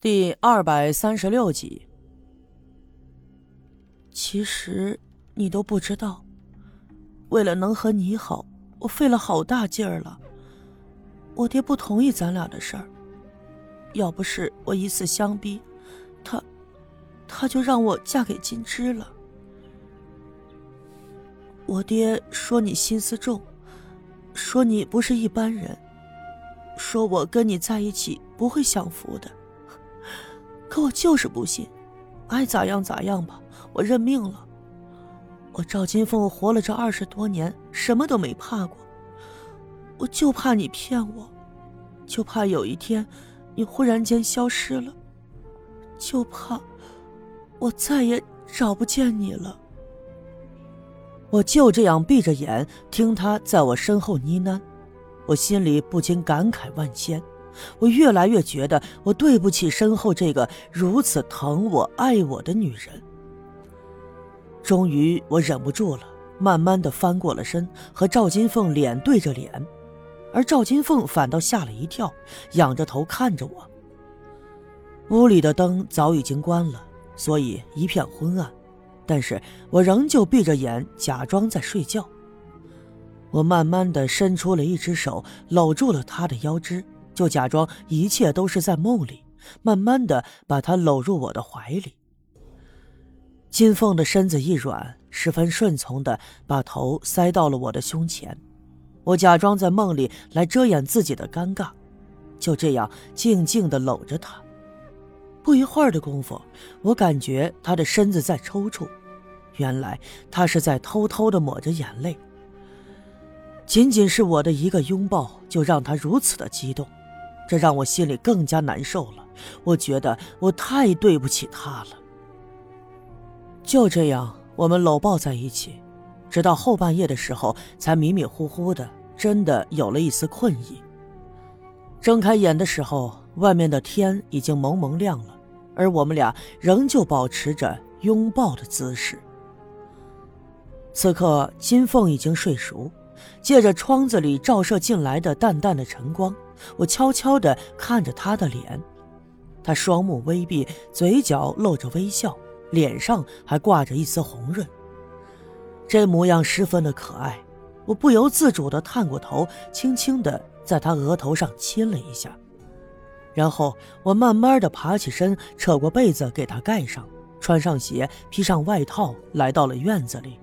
第二百三十六集。其实你都不知道，为了能和你好，我费了好大劲儿了。我爹不同意咱俩的事儿，要不是我以死相逼，他，他就让我嫁给金枝了。我爹说你心思重，说你不是一般人，说我跟你在一起不会享福的。可我就是不信，爱咋样咋样吧，我认命了。我赵金凤活了这二十多年，什么都没怕过，我就怕你骗我，就怕有一天你忽然间消失了，就怕我再也找不见你了。我就这样闭着眼听他在我身后呢喃，我心里不禁感慨万千。我越来越觉得我对不起身后这个如此疼我、爱我的女人。终于，我忍不住了，慢慢的翻过了身，和赵金凤脸对着脸，而赵金凤反倒吓了一跳，仰着头看着我。屋里的灯早已经关了，所以一片昏暗，但是我仍旧闭着眼，假装在睡觉。我慢慢的伸出了一只手，搂住了她的腰肢。就假装一切都是在梦里，慢慢的把她搂入我的怀里。金凤的身子一软，十分顺从的把头塞到了我的胸前。我假装在梦里来遮掩自己的尴尬，就这样静静的搂着她。不一会儿的功夫，我感觉她的身子在抽搐，原来她是在偷偷的抹着眼泪。仅仅是我的一个拥抱，就让她如此的激动。这让我心里更加难受了，我觉得我太对不起他了。就这样，我们搂抱在一起，直到后半夜的时候，才迷迷糊糊的，真的有了一丝困意。睁开眼的时候，外面的天已经蒙蒙亮了，而我们俩仍旧保持着拥抱的姿势。此刻，金凤已经睡熟，借着窗子里照射进来的淡淡的晨光。我悄悄地看着他的脸，他双目微闭，嘴角露着微笑，脸上还挂着一丝红润。这模样十分的可爱，我不由自主地探过头，轻轻地在他额头上亲了一下，然后我慢慢地爬起身，扯过被子给他盖上，穿上鞋，披上外套，来到了院子里。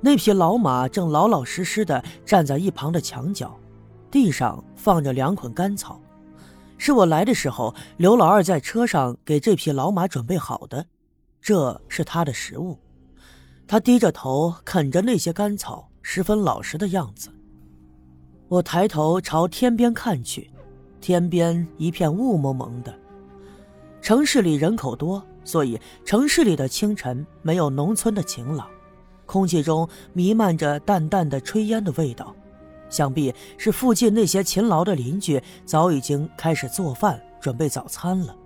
那匹老马正老老实实地站在一旁的墙角。地上放着两捆干草，是我来的时候刘老二在车上给这匹老马准备好的，这是他的食物。他低着头啃着那些干草，十分老实的样子。我抬头朝天边看去，天边一片雾蒙蒙的。城市里人口多，所以城市里的清晨没有农村的晴朗，空气中弥漫着淡淡的炊烟的味道。想必是附近那些勤劳的邻居早已经开始做饭准备早餐了。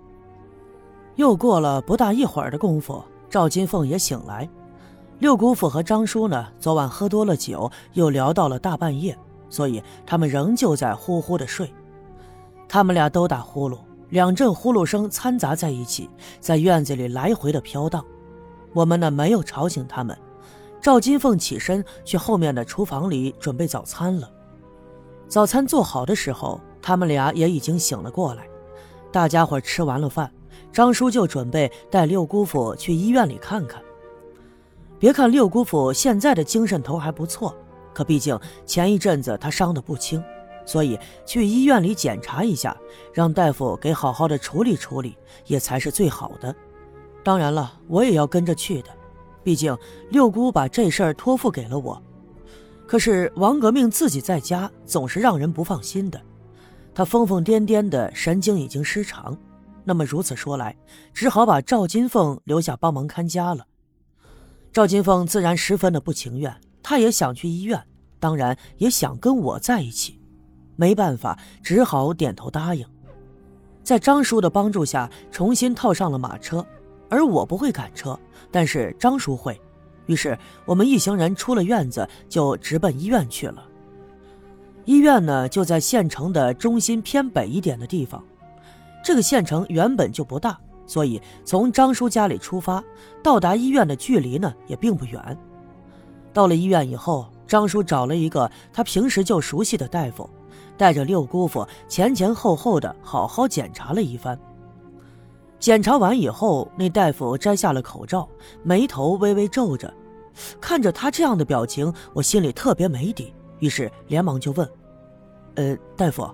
又过了不大一会儿的功夫，赵金凤也醒来。六姑父和张叔呢，昨晚喝多了酒，又聊到了大半夜，所以他们仍旧在呼呼的睡。他们俩都打呼噜，两阵呼噜声掺杂在一起，在院子里来回的飘荡。我们呢，没有吵醒他们。赵金凤起身去后面的厨房里准备早餐了。早餐做好的时候，他们俩也已经醒了过来。大家伙吃完了饭，张叔就准备带六姑父去医院里看看。别看六姑父现在的精神头还不错，可毕竟前一阵子他伤得不轻，所以去医院里检查一下，让大夫给好好的处理处理，也才是最好的。当然了，我也要跟着去的，毕竟六姑把这事儿托付给了我。可是王革命自己在家总是让人不放心的，他疯疯癫癫的神经已经失常。那么如此说来，只好把赵金凤留下帮忙看家了。赵金凤自然十分的不情愿，她也想去医院，当然也想跟我在一起。没办法，只好点头答应。在张叔的帮助下，重新套上了马车，而我不会赶车，但是张叔会。于是我们一行人出了院子，就直奔医院去了。医院呢，就在县城的中心偏北一点的地方。这个县城原本就不大，所以从张叔家里出发，到达医院的距离呢也并不远。到了医院以后，张叔找了一个他平时就熟悉的大夫，带着六姑父前前后后的好好检查了一番。检查完以后，那大夫摘下了口罩，眉头微微皱着，看着他这样的表情，我心里特别没底，于是连忙就问：“呃，大夫，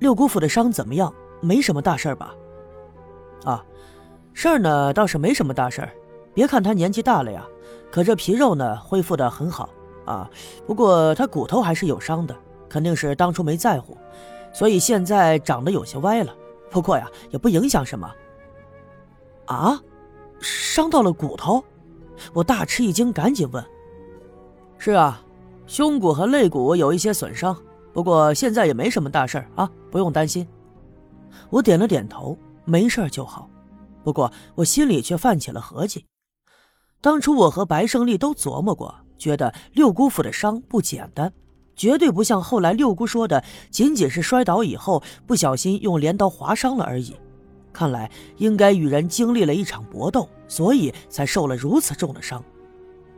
六姑父的伤怎么样？没什么大事吧？”“啊，事儿呢倒是没什么大事儿，别看他年纪大了呀，可这皮肉呢恢复的很好啊。不过他骨头还是有伤的，肯定是当初没在乎，所以现在长得有些歪了。不过呀，也不影响什么。”啊，伤到了骨头，我大吃一惊，赶紧问：“是啊，胸骨和肋骨有一些损伤，不过现在也没什么大事啊，不用担心。”我点了点头，没事就好。不过我心里却泛起了合计，当初我和白胜利都琢磨过，觉得六姑父的伤不简单，绝对不像后来六姑说的，仅仅是摔倒以后不小心用镰刀划伤了而已。看来应该与人经历了一场搏斗，所以才受了如此重的伤。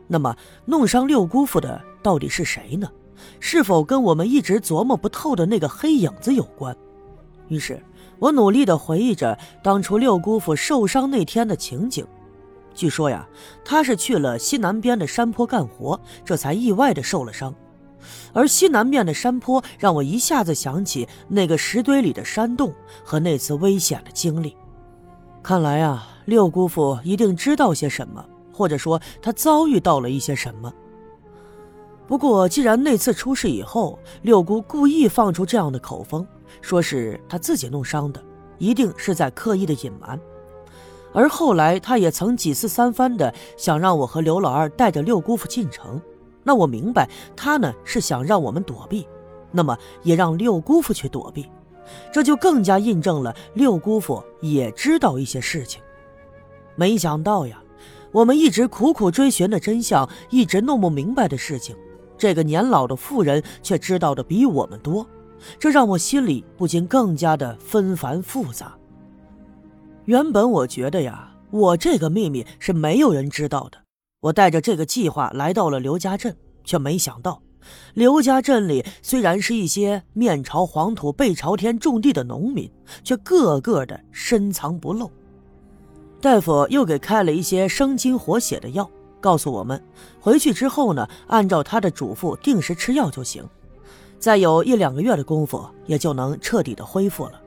那么，弄伤六姑父的到底是谁呢？是否跟我们一直琢磨不透的那个黑影子有关？于是我努力地回忆着当初六姑父受伤那天的情景。据说呀，他是去了西南边的山坡干活，这才意外地受了伤。而西南面的山坡让我一下子想起那个石堆里的山洞和那次危险的经历。看来啊，六姑父一定知道些什么，或者说他遭遇到了一些什么。不过，既然那次出事以后，六姑故意放出这样的口风，说是他自己弄伤的，一定是在刻意的隐瞒。而后来，他也曾几次三番的想让我和刘老二带着六姑父进城。那我明白，他呢是想让我们躲避，那么也让六姑父去躲避，这就更加印证了六姑父也知道一些事情。没想到呀，我们一直苦苦追寻的真相，一直弄不明白的事情，这个年老的妇人却知道的比我们多，这让我心里不禁更加的纷繁复杂。原本我觉得呀，我这个秘密是没有人知道的。我带着这个计划来到了刘家镇，却没想到，刘家镇里虽然是一些面朝黄土背朝天种地的农民，却个个的深藏不露。大夫又给开了一些生津活血的药，告诉我们回去之后呢，按照他的嘱咐定时吃药就行，再有一两个月的功夫，也就能彻底的恢复了。